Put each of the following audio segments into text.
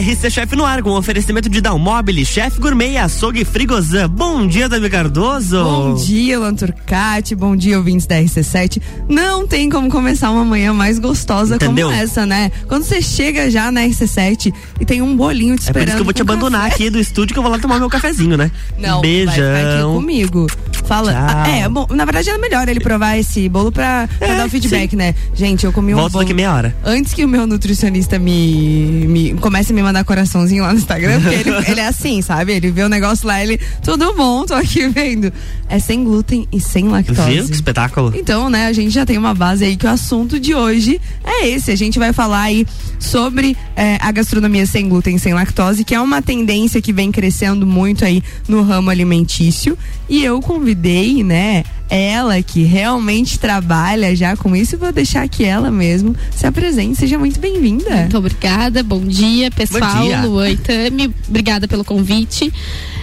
RC Chef no ar com oferecimento de Dalmobile, Chef Gourmet Açougue Frigozan. Bom dia, Davi Cardoso. Bom dia, Lanturcati. Bom dia, ouvintes da RC7. Não tem como começar uma manhã mais gostosa Entendeu? como essa, né? Quando você chega já na RC7 e tem um bolinho te É por esperando. isso que eu vou te abandonar café. aqui do estúdio que eu vou lá tomar meu cafezinho, né? Não, Beijão. vai ficar aqui comigo. Fala. Ah, é, bom, na verdade é melhor ele provar esse bolo pra, pra É, dar o feedback, né? Gente, eu comi um Volto bolo. daqui meia hora. Antes que o meu nutricionista me, me comece a me mandar coraçãozinho lá no Instagram, porque ele, ele é assim, sabe? Ele vê o negócio lá, ele, tudo bom, tô aqui vendo. É sem glúten e sem lactose. Viu? Que espetáculo. Então, né, a gente já tem uma base aí que o assunto de hoje é esse. A gente vai falar aí sobre eh, a gastronomia sem glúten, sem lactose, que é uma tendência que vem crescendo muito aí no ramo alimentício. E eu convidei, né, ela que realmente trabalha já com isso, e vou deixar que ela mesmo se apresente. Seja muito bem-vinda. Muito obrigada, bom dia, pessoal. Bom dia. Luan e Tami, obrigada pelo convite.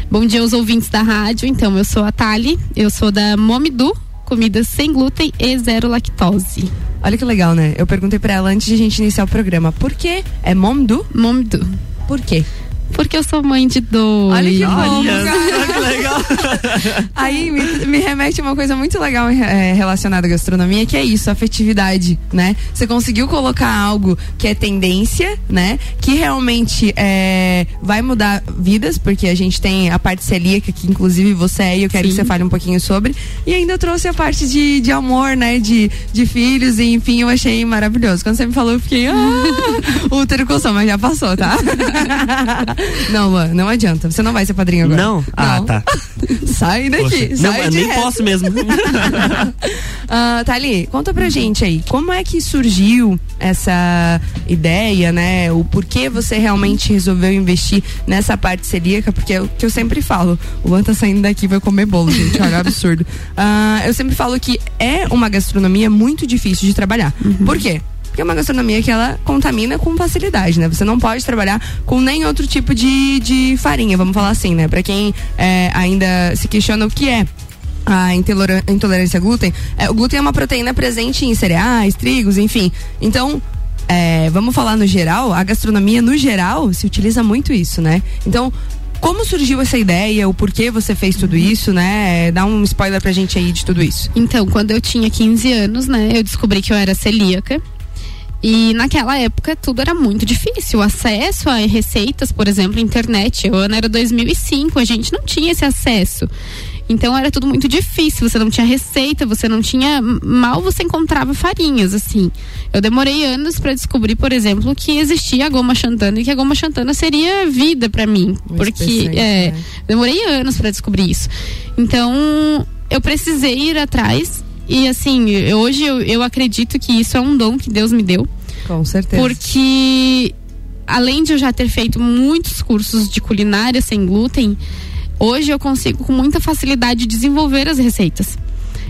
Bom dia aos ouvintes da rádio. Então, eu sou a Tali, eu sou da Momidu, comidas sem glúten e zero lactose. Olha que legal, né? Eu perguntei pra ela antes de a gente iniciar o programa, por que é Momdu? Momidu. Por quê? Porque eu sou mãe de dois. Olha que bom, que legal. Aí me, me remete a uma coisa muito legal é, relacionada à gastronomia, que é isso, afetividade, né? Você conseguiu colocar algo que é tendência, né? Que realmente é, vai mudar vidas, porque a gente tem a parte celíaca, que inclusive você é, e eu quero Sim. que você fale um pouquinho sobre. E ainda trouxe a parte de, de amor, né? De, de filhos, e enfim, eu achei maravilhoso. Quando você me falou, eu fiquei. Ah, útero coçou, mas já passou, tá? não, Luan, não adianta. Você não vai ser padrinho agora. Não? Ah, tá. Sai daqui. Poxa. Não, sai eu de nem reto. posso mesmo. Ah, Thali, conta pra gente aí, como é que surgiu essa ideia, né? O porquê você realmente resolveu investir nessa parte celíaca? Porque é o que eu sempre falo, o Luan tá saindo daqui e vai comer bolo, gente, olha, absurdo. Ah, eu sempre falo que é uma gastronomia muito difícil de trabalhar. Por quê? Porque é uma gastronomia que ela contamina com facilidade, né? Você não pode trabalhar com nem outro tipo de, de farinha, vamos falar assim, né? Pra quem é, ainda se questiona o que é a intolerância a glúten, é, o glúten é uma proteína presente em cereais, trigos, enfim. Então, é, vamos falar no geral, a gastronomia no geral se utiliza muito isso, né? Então, como surgiu essa ideia, o porquê você fez tudo isso, né? Dá um spoiler pra gente aí de tudo isso. Então, quando eu tinha 15 anos, né, eu descobri que eu era celíaca. E naquela época tudo era muito difícil. O acesso a receitas, por exemplo, internet. O ano era 2005, a gente não tinha esse acesso. Então era tudo muito difícil. Você não tinha receita, você não tinha. Mal você encontrava farinhas, assim. Eu demorei anos para descobrir, por exemplo, que existia a goma xantana e que a goma xantana seria vida para mim. Muito porque é, né? demorei anos para descobrir isso. Então, eu precisei ir atrás. E assim, hoje eu, eu acredito que isso é um dom que Deus me deu. Com certeza. Porque, além de eu já ter feito muitos cursos de culinária sem glúten, hoje eu consigo com muita facilidade desenvolver as receitas.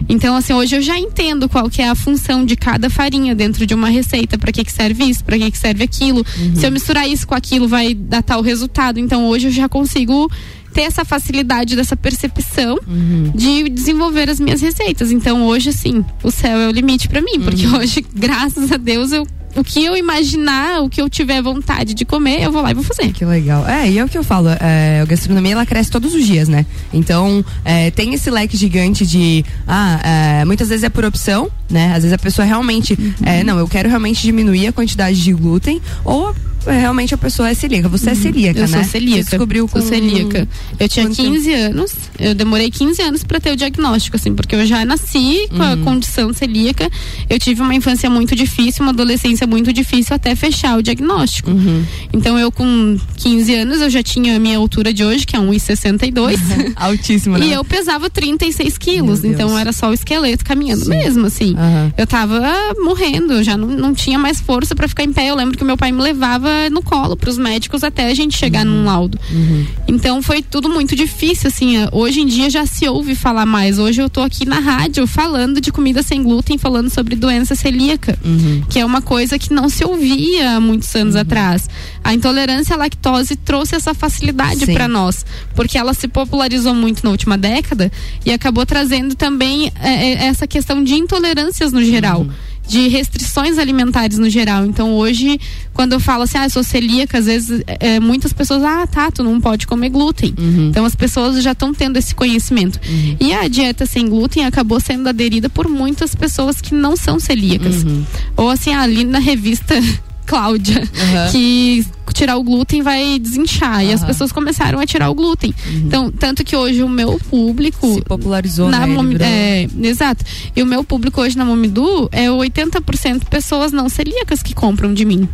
Então, assim, hoje eu já entendo qual que é a função de cada farinha dentro de uma receita, para que que serve isso, para que que serve aquilo. Se eu misturar isso com aquilo, vai dar tal resultado. Então, hoje eu já consigo ter essa facilidade dessa percepção de desenvolver as minhas receitas. Então, hoje, assim, o céu é o limite para mim, porque hoje, graças a Deus, eu o que eu imaginar, o que eu tiver vontade de comer, eu vou lá e vou fazer. Que legal. É, e é o que eu falo, é, a gastronomia ela cresce todos os dias, né? Então, é, tem esse leque gigante de. Ah, é, muitas vezes é por opção, né? Às vezes a pessoa realmente. é, não, eu quero realmente diminuir a quantidade de glúten, ou é, realmente a pessoa é celíaca. Você é celíaca, Eu né? sou celíaca. Você descobriu com Sou celíaca. Eu tinha quanto 15 anos, eu demorei 15 anos pra ter o diagnóstico, assim, porque eu já nasci com Uhum. a condição celíaca. Eu tive uma infância muito difícil, uma adolescência muito difícil até fechar o diagnóstico. Uhum. Então eu com 15 anos eu já tinha a minha altura de hoje, que é 1,62. Altíssimo, né? E eu pesava 36 quilos, então era só o esqueleto caminhando Sim. mesmo, assim. Eu tava morrendo, eu já não, não tinha mais força pra ficar em pé. Eu lembro que meu pai me levava no colo pros médicos até a gente chegar num laudo. Então foi tudo muito difícil, assim. eh, Hoje em dia já se ouve falar mais. Hoje eu tô aqui na rádio falando de comida sem glúten, falando sobre doença celíaca, que é uma coisa que não se ouvia há muitos anos atrás. A intolerância à lactose trouxe essa facilidade para nós, porque ela se popularizou muito na última década e acabou trazendo também eh, eh, essa questão de intolerâncias no geral. De restrições alimentares no geral. Então hoje, quando eu falo assim, ah, eu sou celíaca, às vezes é, muitas pessoas, ah, tá, tu não pode comer glúten. Uhum. Então as pessoas já estão tendo esse conhecimento. Uhum. E a dieta sem glúten acabou sendo aderida por muitas pessoas que não são celíacas. Uhum. Ou assim, ali na revista Cláudia, Uhum. que tirar o glúten vai desinchar. E as pessoas começaram a tirar o glúten. Então, tanto que hoje o meu público. Se popularizou, na né? Momi- é, exato. E o meu público hoje na Momidu é 80% pessoas não celíacas que compram de mim.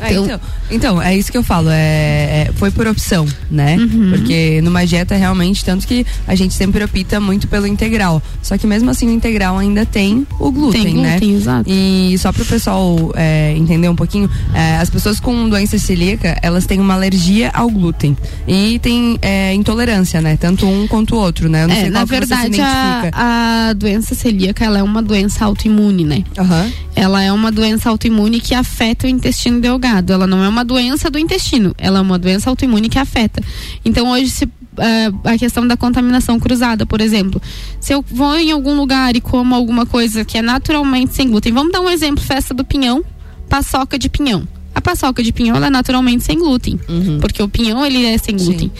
É, Então- então, então, é isso que eu falo, é, é- foi por opção, né? Uhum. Porque numa dieta realmente, tanto que a gente sempre opta muito pelo integral. Só que mesmo assim o integral ainda tem o glúten, Tem né? glúten, exato. E só para o pessoal é, entender um pouquinho, é, as pessoas com doença celíaca, elas têm uma alergia ao glúten. E tem é, intolerância, né? Tanto um quanto o outro, né? Eu não É, sei na verdade, a, a doença celíaca ela é uma doença autoimune, né? Aham. Ela é uma doença autoimune que afeta o intestino delgado. Ela não é uma doença do intestino, ela é uma doença autoimune que afeta. Então hoje se eh, a questão da contaminação cruzada, por exemplo. Se eu vou em algum lugar e como alguma coisa que é naturalmente sem glúten, vamos dar um exemplo, festa do pinhão, paçoca de pinhão. A paçoca de pinhão ela é naturalmente sem glúten, Uhum. porque o pinhão ele é sem Sim. glúten.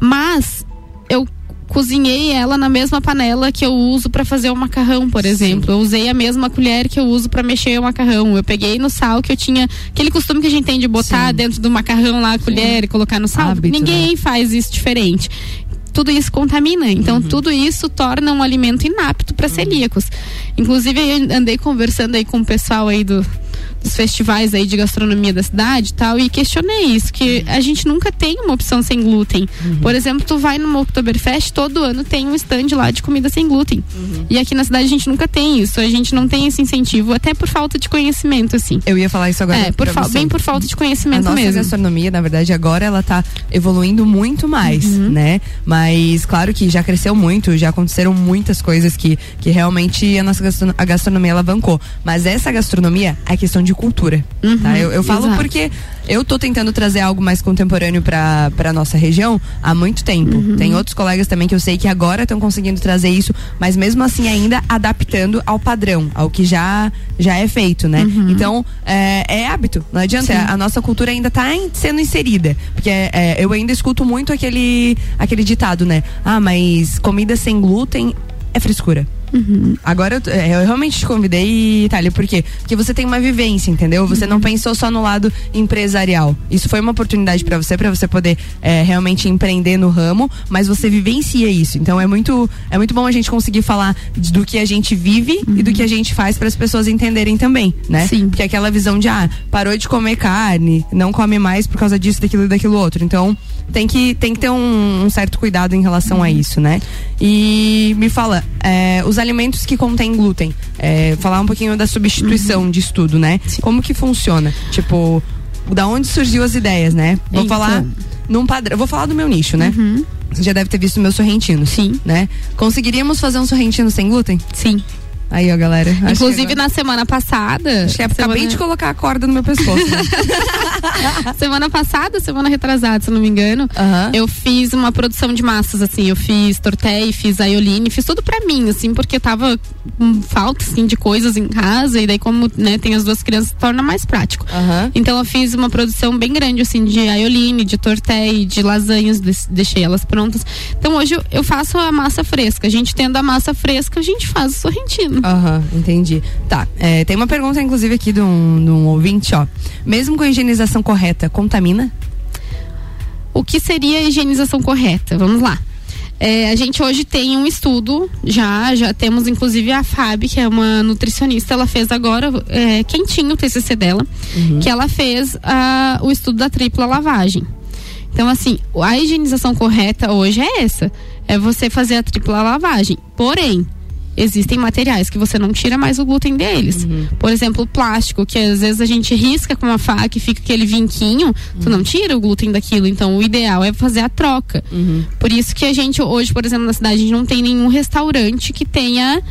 Mas eu cozinhei ela na mesma panela que eu uso para fazer o macarrão, por exemplo. Eu usei a mesma colher que eu uso para mexer o macarrão. Eu peguei no sal que eu tinha aquele costume que a gente tem de botar Sim. dentro do macarrão lá a colher e colocar no sal. Hábito, Ninguém faz isso diferente. Tudo isso contamina, então tudo isso torna um alimento inapto para celíacos. Inclusive eu andei conversando aí com o pessoal aí do dos festivais aí de gastronomia da cidade e tal, e questionei isso, que a gente nunca tem uma opção sem glúten. Por exemplo, tu vai no Oktoberfest, todo ano tem um stand lá de comida sem glúten. E aqui na cidade a gente nunca tem isso, a gente não tem esse incentivo, até por falta de conhecimento, assim. Eu ia falar isso agora. É, por bem por falta de A conhecimento nossa mesmo. gastronomia, na verdade, agora ela tá evoluindo muito mais, Uhum. né? Mas claro que já cresceu muito, já aconteceram muitas coisas que, que realmente a nossa gastrono- a gastronomia alavancou. Mas essa gastronomia é questão de cultura, Uhum, tá? Eu, eu falo exato. porque eu tô tentando trazer algo mais contemporâneo pra, pra nossa região há muito tempo. Uhum. Tem outros colegas também que eu sei que agora estão conseguindo trazer isso, mas mesmo assim ainda adaptando ao padrão, ao que já, já é feito, né? Então, é, é hábito, não adianta. Uhum. Sim. A nossa cultura ainda tá em- sendo inserida. Porque é, eu ainda escuto muito aquele, aquele ditado, né? Ah, mas comida sem glúten é frescura. Agora eu, é, eu realmente te convidei, Itália, por quê? Porque você tem uma vivência, entendeu? Você não pensou só no lado empresarial. Isso foi uma oportunidade pra você, pra você poder é, realmente empreender no ramo, mas você vivencia isso. Então é muito, é muito bom a gente conseguir falar de- do que a gente vive e do que a gente faz para as pessoas entenderem também, né? Sim. Porque aquela visão de, ah, parou de comer carne, não come mais por causa disso, daquilo e daquilo outro. Então, tem que, tem que ter um, um certo cuidado em relação a isso, né? E me fala, é, os alimentos que contêm glúten, é, falar um pouquinho da substituição de estudo, né? Como que funciona? Tipo, da onde surgiu as ideias, né? Vou Então. falar num padrão, vou falar do meu nicho, né? Você já deve ter visto meus sorrentinos. Sim. Né? Conseguiríamos fazer um sorrentino sem glúten? Sim. Aí, ó, galera. Inclusive na semana passada. Acho que é, acabei semana- de colocar a corda no meu pescoço. Né? semana passada, semana retrasada, se não me engano, eu fiz uma produção de massas, assim, eu fiz tortelli, fiz aioline, fiz tudo pra mim, assim, porque tava com falta, assim, de coisas em casa, e daí como, né, tem as duas crianças, torna mais prático. Então eu fiz uma produção bem grande, assim, de aioline, de tortelli, de lasanhas, deixei elas prontas. Então hoje eu faço a massa fresca. A gente tendo a massa fresca, a gente faz o sorrentino. Aham, entendi. Tá, é, tem uma pergunta, inclusive, aqui de um, de um ouvinte, ó. Mesmo com a higienização correta, contamina? O que seria a higienização correta? Vamos lá. É, a gente hoje tem um estudo, já, já temos inclusive a Fábio, que é uma nutricionista, ela fez agora, é, quentinho o TCC dela, que ela fez ah, o estudo da tripla lavagem. Então, assim, a higienização correta hoje é essa: é você fazer a tripla lavagem. Porém, existem materiais que você não tira mais o glúten deles. Por exemplo, o plástico, que às vezes a gente risca com uma faca e fica aquele vinquinho, tu não tira o glúten daquilo. Então, o ideal é fazer a troca. Por isso que a gente hoje, por exemplo, na cidade, a gente não tem nenhum restaurante que tenha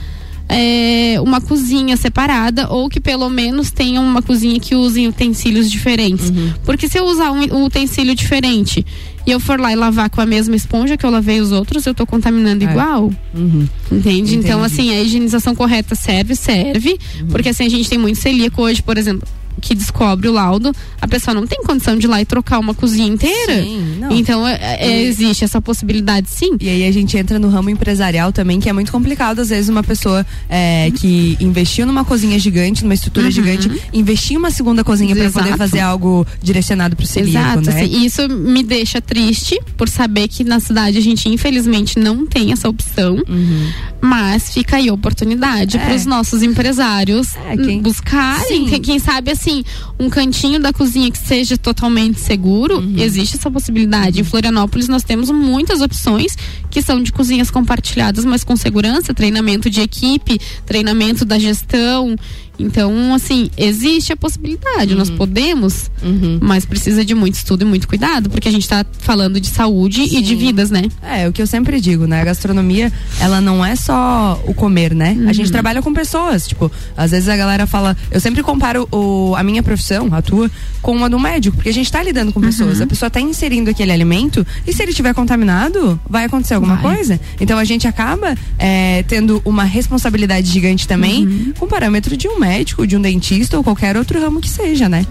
é, uma cozinha separada ou que pelo menos tenha uma cozinha que use utensílios diferentes. Porque se eu usar um utensílio diferente e eu for lá e lavar com a mesma esponja que eu lavei os outros, eu tô contaminando É. igual. Uhum. Entende? Então, Entendi. assim, a higienização correta serve, serve. Uhum. Porque assim, a gente tem muito celíaco hoje, por exemplo, que descobre o laudo, a pessoa não tem condição de ir lá e trocar uma cozinha inteira. Sim, não. Então, é- é- existe essa possibilidade, sim. E aí a gente entra no ramo empresarial também, que é muito complicado. Às vezes uma pessoa é, que investiu numa cozinha gigante, numa estrutura gigante, investir em uma segunda cozinha para poder fazer algo direcionado pro celíaco, Exato, né? assim, isso me deixa triste por saber que na cidade a gente infelizmente não tem essa opção, mas fica aí a oportunidade Uhum. É. para os nossos empresários É, quem- buscarem, Sim. quem, quem sabe assim, um cantinho da cozinha que seja totalmente seguro, Uhum. existe essa possibilidade. Em Florianópolis nós temos muitas opções que são de cozinhas compartilhadas, mas com segurança, treinamento de equipe, treinamento da gestão. Então, assim, existe a possibilidade, nós podemos, Uhum. mas precisa de muito estudo e muito cuidado, porque a gente tá falando de saúde e de Sim. vidas, né? É, o que eu sempre digo, né? A gastronomia, ela não é só o comer, né? A gente trabalha com pessoas, tipo, às vezes a galera fala, eu sempre comparo o, a minha profissão, a tua, com a do médico, porque a gente tá lidando com pessoas, a pessoa tá inserindo aquele alimento e se ele estiver contaminado, vai acontecer alguma Vai. coisa. Então a gente acaba é, tendo uma responsabilidade gigante também com o parâmetro de um médico, de um dentista ou qualquer outro ramo que seja, né?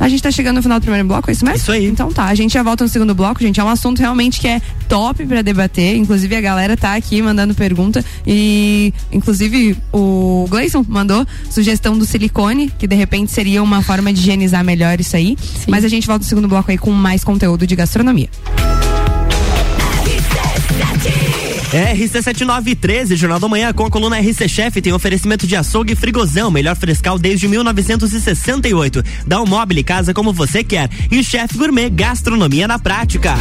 A gente tá chegando no final do primeiro bloco, é isso mesmo? Isso aí. Então tá, a gente já volta no segundo bloco, gente. É um assunto realmente que é top pra debater. Inclusive, a galera tá aqui mandando pergunta. E, inclusive, o Gleison mandou sugestão do silicone, que de repente seria uma forma de higienizar melhor isso aí. Mas a gente volta no segundo bloco aí com mais conteúdo de gastronomia. RC7913, Jornal da Manhã com a coluna RC Chef tem oferecimento de açougue e frigozão, melhor frescal desde 1968. Dá um móvel casa como você quer. E Chef Gourmet, gastronomia na prática.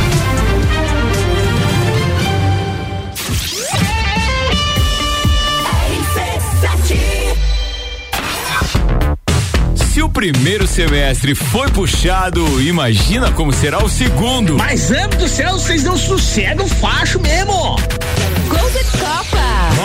Se o primeiro semestre foi puxado, imagina como será o segundo. Mas, amo do céu, vocês não sossegam facho mesmo.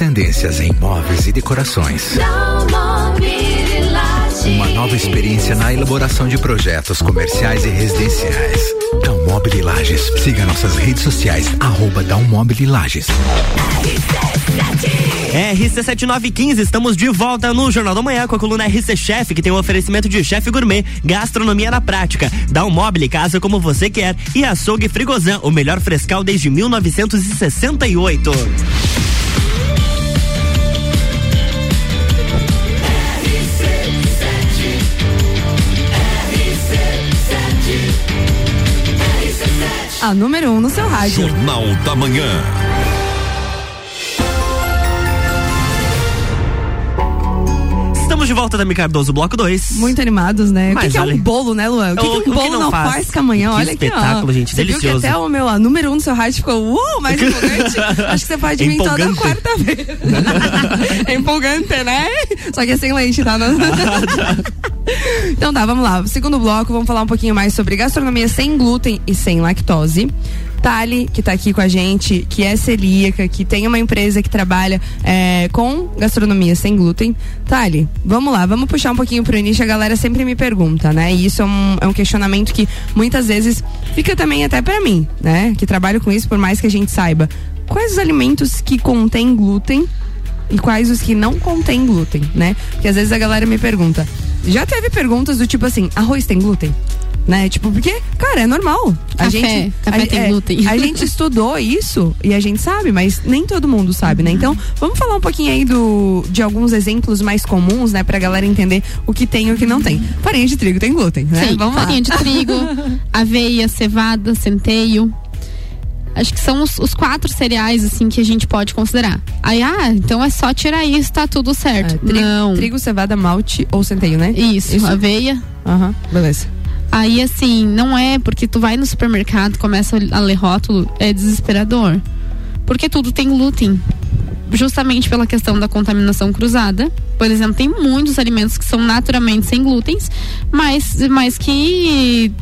tendências em móveis e decorações. Uma nova experiência na elaboração de projetos comerciais e residenciais. Dalmobile Lages. Siga nossas redes sociais, arroba Dalmobile Lages. RC7915, estamos de volta no Jornal da Manhã com a coluna RC Chef, que tem um oferecimento de chefe gourmet, gastronomia na prática. Dá um móvel casa como você quer e açougue frigozan, o melhor frescal desde 1968. A número um no seu rádio. Jornal da Manhã. Estamos de volta da Mi Cardoso, bloco 2. Muito animados, né? o que, Mas que é um bolo, né, Luan? O que, O- que o que um bolo não não faz? faz, com amanhã? Que Olha aqui, ó. espetáculo, gente, Você viu que delicioso. até o meu ó, número um do seu rádio ficou, uou, mais empolgante. Acho que você pode vir toda quarta-feira. é empolgante, né? Só que é sem leite, tá? então tá, vamos lá. Segundo bloco, vamos falar um pouquinho mais sobre gastronomia sem glúten e sem lactose. Tali, que tá aqui com a gente, que é celíaca, que tem uma empresa que trabalha é, com gastronomia sem glúten. Tali, vamos lá, vamos puxar um pouquinho pro início. A galera sempre me pergunta, né? E isso é um, é um questionamento que muitas vezes fica também até pra mim, né? Que trabalho com isso, por mais que a gente saiba. Quais os alimentos que contêm glúten e quais os que não contêm glúten, né? Porque às vezes a galera me pergunta. Já teve perguntas do tipo assim, arroz tem glúten? Né? Tipo, porque, cara, é normal. A Café, gente, café a- tem é, glúten. A gente estudou isso e a gente sabe, mas nem todo mundo sabe, né? Então, vamos falar um pouquinho aí do, de alguns exemplos mais comuns, né? Pra galera entender o que tem e o que não tem. Farinha de trigo tem glúten, né? Sim, vamos lá. farinha de trigo, aveia, cevada, centeio. Acho que são os, os quatro cereais, assim, que a gente pode considerar. Aí, ah, então é só tirar isso, tá tudo certo. É, tri- Não. Trigo, cevada, malte ou centeio, né? Isso, Isso. aveia. Aham, beleza. Aí, assim, não é porque tu vai no supermercado, começa a ler rótulo, é desesperador. Porque tudo tem glúten. Justamente pela questão da contaminação cruzada. Por exemplo, tem muitos alimentos que são naturalmente sem glútens, mas, mas que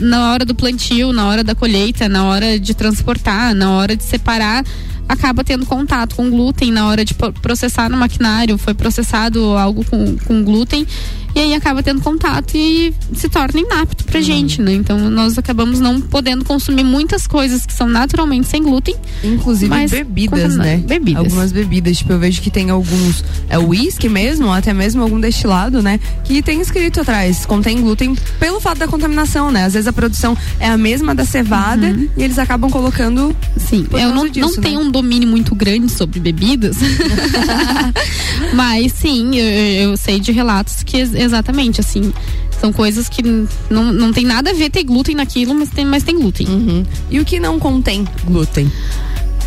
na hora do plantio, na hora da colheita, na hora de transportar, na hora de separar, acaba tendo contato com glúten na hora de processar no maquinário, foi processado algo com, com glúten e aí acaba tendo contato e se torna inapto pra gente, né? Então nós acabamos não podendo consumir muitas coisas que são naturalmente sem glúten. Inclusive bebidas, né? bebidas. Algumas bebidas. Tipo, eu vejo que tem alguns. É uísque mesmo, ou até mesmo algum destilado, né? Que tem escrito atrás, contém glúten pelo fato da contaminação, né? Às vezes a produção é a mesma da cevada e eles acabam colocando. Sim, eu não, disso, não né? tenho um domínio muito grande sobre bebidas, mas sim, eu, eu sei de relatos que ex- exatamente assim são coisas que não, não tem nada a ver ter glúten naquilo, mas tem, mas tem glúten. Uhum. E o que não contém glúten?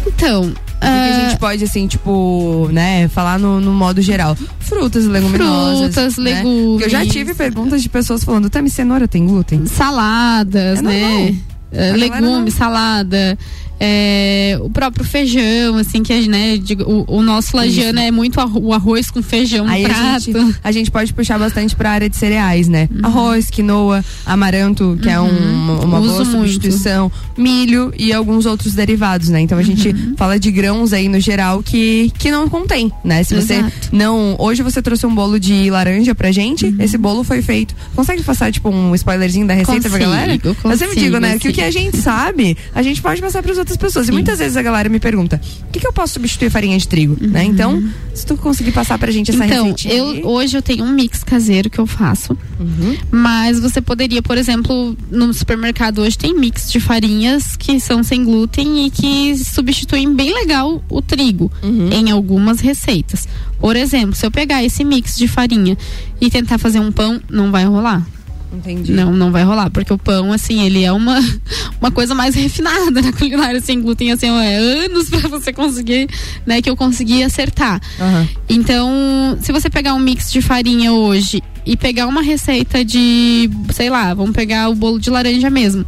Então, O que a ah, gente pode, assim, tipo, né, falar no, no modo geral? Frutas, leguminosas. Frutas, né? legumes. Porque eu já tive perguntas de pessoas falando, Tami, cenoura tem glúten? saladas, É né? Normal. Eh, A galera legumes, salada. eh, o próprio feijão, assim, que né, digo, o, o nosso lagiano é muito arro- o arroz com feijão Aí no a prato. gente, a gente pode puxar bastante pra área de cereais, né? Arroz, quinoa, amaranto, que é um- uma Uso boa muito. substituição, milho e alguns outros derivados, né? Então a gente fala de grãos aí no geral que, que não contém, né? Se você Exato. não. Hoje você trouxe um bolo de laranja pra gente, esse bolo foi feito. Consegue passar, tipo, um spoilerzinho da receita pra Consigo, galera? Eu sempre consigo, digo, né? Que o sim. Que a gente sabe, a gente pode passar pras outras pessoas. E muitas vezes a galera me pergunta: o que, que eu posso substituir farinha de trigo? Né? Então, se tu conseguir passar pra gente essa Então, receitinha. aí. eu, hoje eu tenho um mix caseiro que eu faço. Uhum. Mas você poderia, por exemplo, no supermercado hoje tem mix de farinhas que são sem glúten e que substituem bem legal o trigo Uhum. em algumas receitas. Por exemplo, se eu pegar esse mix de farinha e tentar fazer um pão, não vai rolar. Entendi. Não, não vai rolar, porque o pão, assim, ele é uma, uma coisa mais refinada na culinária sem glúten, assim, é anos pra você conseguir, né, que eu consegui acertar. Aham. Então, se você pegar um mix de farinha hoje e pegar uma receita de, sei lá, vamos pegar o bolo de laranja mesmo.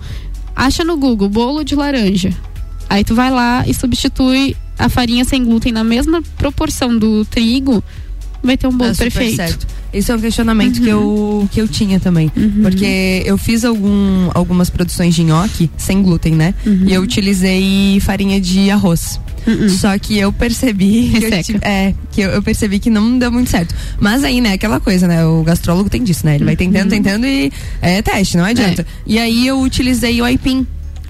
Acha no Google bolo de laranja. Aí tu vai lá e substitui a farinha sem glúten na mesma proporção do trigo, vai ter um bolo super perfeito. certo. Esse é um questionamento que, eu, que eu tinha também. Porque eu fiz algum, algumas produções de nhoque sem glúten, né? E eu utilizei farinha de arroz. Só que eu percebi que eu, é, que eu, eu percebi que não deu muito certo. Mas aí, né, aquela coisa, né? O gastrólogo tem disso, né? Ele vai tentando, tentando e é teste, não adianta. E aí eu utilizei o aipim.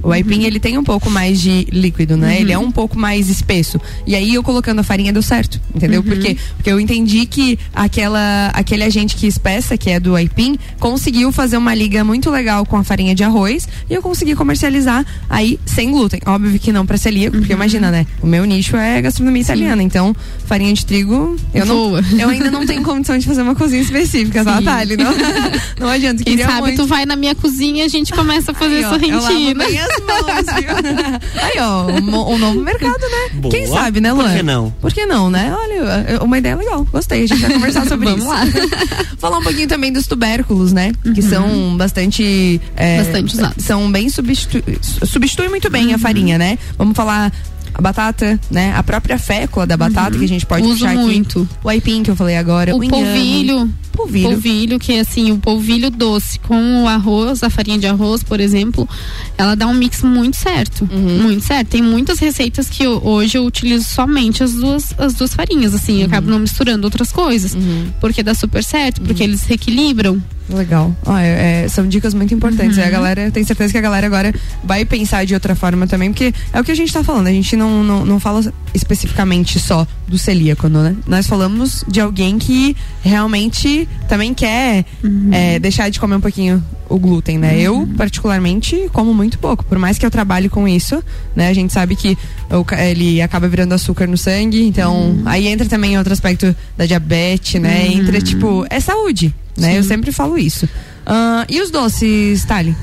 O aipim, ele tem um pouco mais de líquido, né? Ele é um pouco mais espesso. E aí eu colocando a farinha deu certo, entendeu? Por quê? Porque eu entendi que aquela, aquele agente que espessa, que é do aipim, conseguiu fazer uma liga muito legal com a farinha de arroz e eu consegui comercializar aí sem glúten. Óbvio que não pra celíaco, porque imagina, né? O meu nicho é gastronomia italiana, então farinha de trigo, eu não, Voa. eu ainda não tenho condição de fazer uma cozinha específica, tá, Sim. Thali? Não, não adianta. Quem sabe muito. tu vai na minha cozinha e a gente começa a fazer Aí, ó, sorrentina. Mãos, viu? Aí, ó, um, um novo mercado, né? Boa. Quem sabe, né, Por Luan? que não? Por que não, né? Olha, é uma ideia legal. Gostei, a gente vai conversar sobre Vamos isso. lá. Falar um pouquinho também dos tubérculos, né? Que são bastante. é, Bastante usados. São bem substitu... substituem muito bem a farinha, né? Vamos falar a batata, né? A própria fécula da batata que a gente pode Uso puxar muito. aqui. O aipim que eu falei agora. O inhame. polvilho. Polvilho. Polvilho, que é assim, o polvilho doce com o arroz, a farinha de arroz, por exemplo, ela dá um mix muito certo. Uhum. Muito certo. Tem muitas receitas que eu- hoje eu utilizo somente as duas, as duas farinhas, assim, Uhum. eu acabo não misturando outras coisas. Porque dá super certo, porque Uhum. eles se equilibram. Legal. Ó, é- é, são dicas muito importantes. Uhum. A galera, tenho certeza que a galera agora vai pensar de outra forma também, porque é o que a gente tá falando. A gente não, não, não fala especificamente só do celíaco, né? Nós falamos de alguém que realmente também quer Uhum. é, deixar de comer um pouquinho o glúten, né? Eu, particularmente, como muito pouco. Por mais que eu trabalhe com isso, né? A gente sabe que ele acaba virando açúcar no sangue, então Uhum. aí entra também outro aspecto da diabetes, né? Entra, tipo, é saúde, né? Eu sempre falo isso. Ah, e os doces, Thali?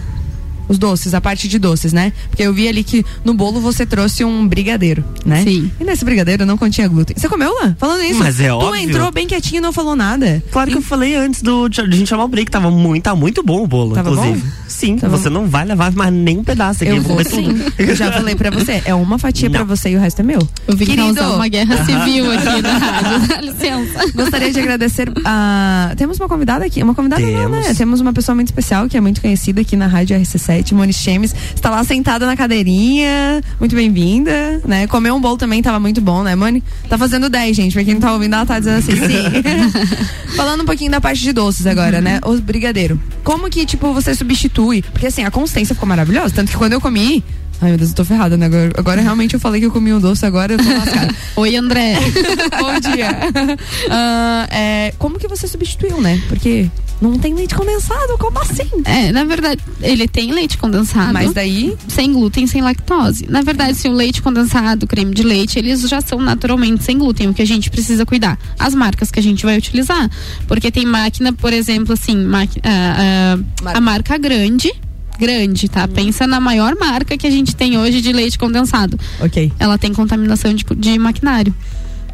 Os doces, a parte de doces, né? Porque eu vi ali que no bolo você trouxe um brigadeiro, né? Sim. E nesse brigadeiro não continha glúten. Você comeu lá? Falando isso. Mas é tu óbvio. entrou bem quietinho e não falou nada. Claro que eu falei antes do, de a gente chamar o break, tava muito, tá muito bom o bolo, Tava inclusive. bom? Sim, Tava você não vai levar mais nem um pedaço aqui. Eu vou sim. Eu já falei pra você, é uma fatia pra Não. você e o resto é meu. Eu vim Querido, causar uma guerra civil aqui na rádio. Dá licença. Gostaria de agradecer a. Temos uma convidada aqui. Uma convidada não, Temos. né? Temos uma pessoa muito especial que é muito conhecida aqui na Rádio RC7, Moni Chemes. Está lá sentada na cadeirinha. Muito bem-vinda, né? Comeu um bolo também, tava muito bom, né, Moni? Tá fazendo 10, gente. Pra quem não tá ouvindo, ela tá dizendo assim, sim. Falando um pouquinho da parte de doces agora, né? Os brigadeiro. Como que, tipo, você substitui? Porque assim, a consistência ficou maravilhosa. Tanto que quando eu comi. Ai, meu Deus, eu tô ferrada, né? Agora, agora realmente eu falei que eu comi um doce, agora eu tô lascada. Oi, André. Bom dia. Ah, é, como que você substituiu, né? Porque não tem leite condensado, como assim? É, na verdade, ele tem leite condensado. Mas daí. sem glúten, sem lactose. Na verdade, se o leite condensado, o creme de leite, eles já são naturalmente sem glúten, o que a gente precisa cuidar. As marcas que a gente vai utilizar. Porque tem máquina, por exemplo, assim, ah, Marca. a marca grande, grande, tá? Pensa na maior marca que a gente tem hoje de leite condensado. Ok. Ela tem contaminação de, de maquinário.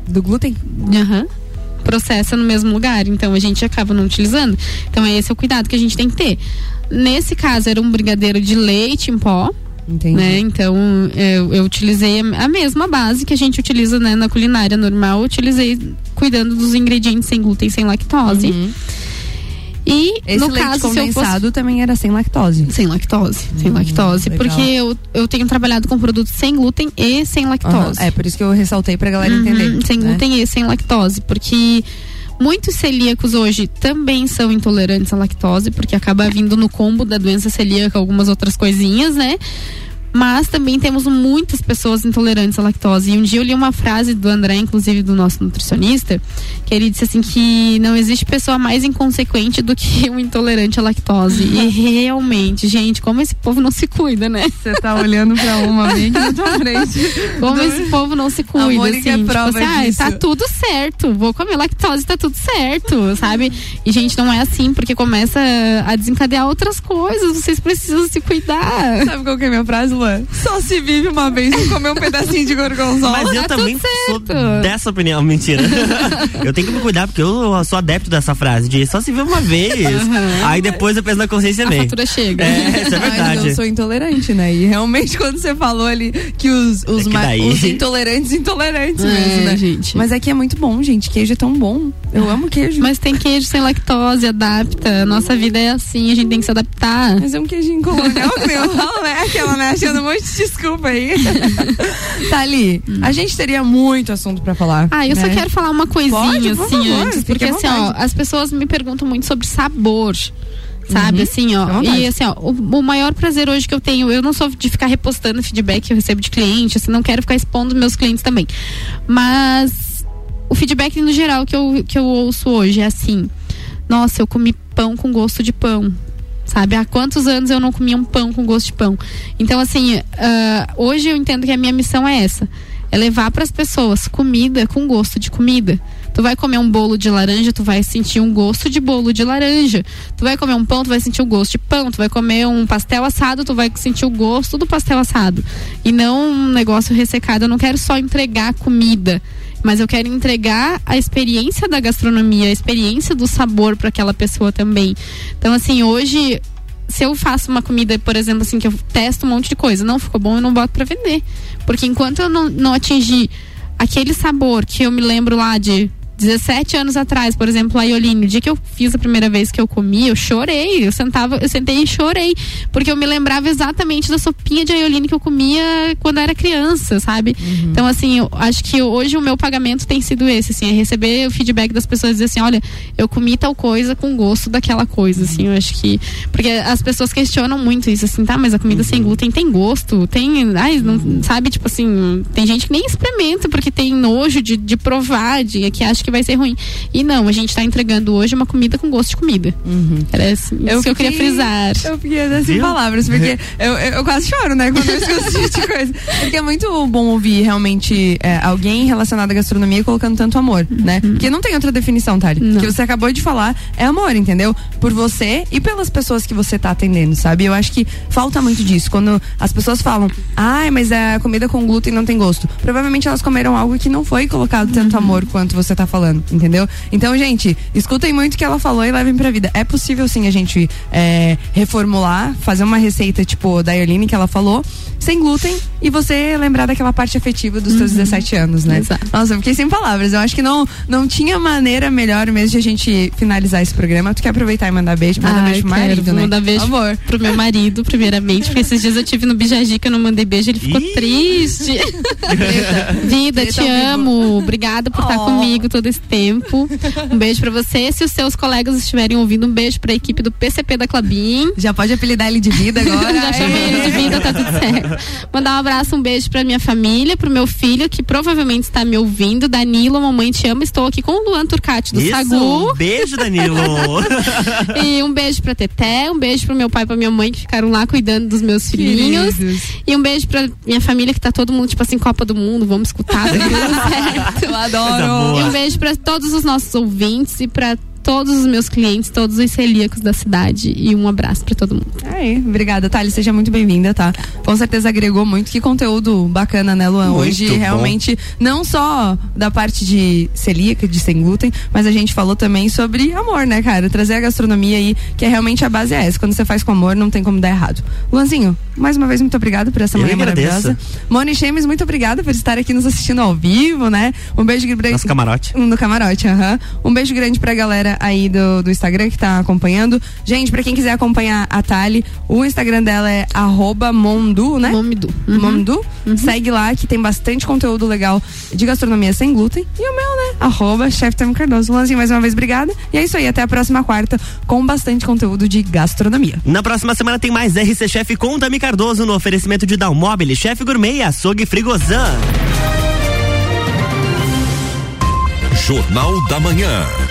Do glúten? Aham. Processa no mesmo lugar, então a gente acaba não utilizando. Então esse é o cuidado que a gente tem que ter. Nesse caso era um brigadeiro de leite em pó, Entendi. né? Então eu, eu utilizei a, a mesma base que a gente utiliza né, na culinária normal, utilizei cuidando dos ingredientes sem glúten, sem lactose. Uhum. E Esse no leite caso eu fosse condensado também era sem lactose. sem lactose, sem Hum, lactose, legal. porque eu, eu tenho trabalhado com produtos sem glúten e sem lactose. É por isso que eu ressaltei pra galera Uhum, entender. sem né? glúten e sem lactose, porque muitos celíacos hoje também são intolerantes à lactose, porque acaba vindo no combo da doença celíaca algumas outras coisinhas, né? Mas também temos muitas pessoas intolerantes à lactose. E um dia eu li uma frase do André, inclusive do nosso nutricionista, que ele disse assim que não existe pessoa mais inconsequente do que um intolerante à lactose. e realmente, gente, como esse povo não se cuida, né? Você tá olhando pra uma bem aqui na tua frente. Como esse povo não se cuida, Mônica assim, é prova tipo assim, ah, tá tudo certo, vou comer lactose, tá tudo certo, sabe? E gente, não é assim, porque começa a desencadear outras coisas, vocês precisam se cuidar. Sabe qual que é a minha frase, Luan? Só se vive uma vez e comer um pedacinho de gorgonzola. Mas eu tá também sou dessa opinião, mentira. eu tenho que me cuidar porque eu sou adepto dessa frase de só se vê uma vez. Aí depois eu penso na consciência A vem. fatura chega. É, isso é Mas verdade. eu sou intolerante, né? E realmente quando você falou ali que os, os, É que daí- os intolerantes, intolerantes É, mesmo, né? gente. Mas é que é muito bom, gente. Queijo é tão bom. Eu amo queijo. Mas tem queijo sem lactose, adapta. Nossa vida é assim, a gente tem que se adaptar. Mas é um queijinho colonial que eu falo, né? Aquela, né? Achando um monte de desculpa aí. tá ali. A gente teria muito assunto pra falar. Ah, eu só né? quero falar uma coisinha Pode, por assim favor, antes, porque assim, ó, as pessoas me perguntam muito sobre sabor. Sabe, Uhum, assim, ó. vontade. E assim, ó, o, o maior prazer hoje que eu tenho, eu não sou de ficar repostando feedback que eu recebo de cliente, assim, não quero ficar expondo meus clientes também. Mas o feedback no geral que eu, que eu ouço hoje é assim: nossa, eu comi pão com gosto de pão. Sabe, há quantos anos eu não comia um pão com gosto de pão? Então, assim, ah, hoje eu entendo que a minha missão é essa: é levar para as pessoas comida com gosto de comida. Tu vai comer um bolo de laranja, tu vai sentir um gosto de bolo de laranja. Tu vai comer um pão, tu vai sentir o gosto de pão. Tu vai comer um pastel assado, tu vai sentir o gosto do pastel assado. E não um negócio ressecado. Eu não quero só entregar comida, mas eu quero entregar a experiência da gastronomia, a experiência do sabor para aquela pessoa também. Então, assim, hoje se eu faço uma comida, por exemplo, assim, que eu testo um monte de coisa, não ficou bom, eu não boto pra vender. Porque enquanto eu não, não atingir aquele sabor que eu me lembro lá de 17 anos atrás, por exemplo, a Ioline, o dia que eu fiz a primeira vez que eu comi, eu chorei. Eu sentava, eu sentei e chorei. Porque eu me lembrava exatamente da sopinha de Ioline que eu comia quando eu era criança, sabe? Então, assim, eu acho que hoje o meu pagamento tem sido esse, assim, é receber o feedback das pessoas e dizer assim, olha, eu comi tal coisa com gosto daquela coisa, assim, eu acho que. Porque as pessoas questionam muito isso, assim, tá, mas a comida sem glúten tem gosto, tem. Ai, não, sabe, tipo assim, tem gente que nem experimenta porque tem nojo de, de provar, de, que acha que que vai ser ruim. E não, a gente tá entregando hoje uma comida com gosto de comida. Era assim, isso que eu queria frisar. Eu fiquei até sem palavras, porque eu, eu, eu quase choro, né? Quando eu escuto esse tipo de coisa. Porque é muito bom ouvir realmente é, alguém relacionado à gastronomia colocando tanto amor, né? Porque não tem outra definição, Tari. Não. Que você acabou de falar é amor, entendeu? Por você e pelas pessoas que você tá atendendo, sabe? Eu acho que falta muito disso. Quando as pessoas falam, ai, mas a comida com glúten não tem gosto. Provavelmente elas comeram algo que não foi colocado tanto amor quanto você tá falando, entendeu? Então, gente, escutem muito o que ela falou e levem pra vida. É possível sim a gente é, reformular, fazer uma receita tipo da Erline que ela falou, sem glúten e você lembrar daquela parte afetiva dos seus 17 anos, né? Exato. Nossa, eu fiquei sem palavras. Eu acho que não, não tinha maneira melhor mesmo de a gente finalizar esse programa. Tu quer aproveitar e mandar beijo? Manda Ai, beijo pro marido, né? mandar beijo Por favor. pro meu marido, primeiramente, porque esses dias eu tive no Bijagica, eu não mandei beijo, ele ficou Ih. triste. Vida, te amo. Obrigada por estar Oh. comigo todo esse tempo. Um beijo pra você. Se os seus colegas estiverem ouvindo, um beijo pra equipe do PCP da Clabin. Já pode apelidar ele de vida agora. Já chamei ele de vida, tá tudo certo. Mandar um abraço, um beijo pra minha família, pro meu filho, que provavelmente está me ouvindo. Danilo, mamãe te ama. Estou aqui com o Luan Turcati do Isso, Sagu. um beijo, Danilo. E um beijo pra Teté, um beijo pro meu pai e pra minha mãe que ficaram lá cuidando dos meus filhinhos. Queridos. E um beijo pra minha família que tá todo mundo, tipo assim, Copa do Mundo, vamos escutar. tá tudo certo. Eu adoro. E um beijo pra todos os nossos ouvintes e pra todos os meus clientes, todos os celíacos da cidade. E um abraço pra todo mundo. Aí, obrigada, Thali. Seja muito bem-vinda, tá? Com certeza agregou muito. Que conteúdo bacana, né, Luan? Muito Hoje, bom. realmente, não só da parte de celíaca, de sem glúten, mas a gente falou também sobre amor, né, cara? Trazer a gastronomia aí, que é realmente a base é essa. Quando você faz com amor, não tem como dar errado. Luanzinho, mais uma vez, muito obrigado por essa Eu manhã agradeço. maravilhosa. Moni Chemes, muito obrigada por estar aqui nos assistindo ao vivo, né? Um beijo grande. Nosso camarote. No camarote, aham. Um beijo grande pra galera aí do, do Instagram que tá acompanhando. Gente, pra quem quiser acompanhar a Thali, o Instagram dela é arroba mondu, né? Momidu. Mondu. Segue lá que tem bastante conteúdo legal de gastronomia sem glúten. E o meu, né? Arroba Chef Cardoso. Luanzinho, mais uma vez, obrigada. E é isso aí, até a próxima quarta com bastante conteúdo de gastronomia. Na próxima semana tem mais RC Chef com Tami Cardoso no oferecimento de Dalmobile, Chef Gourmet e Açougue Frigozan. Jornal da Manhã.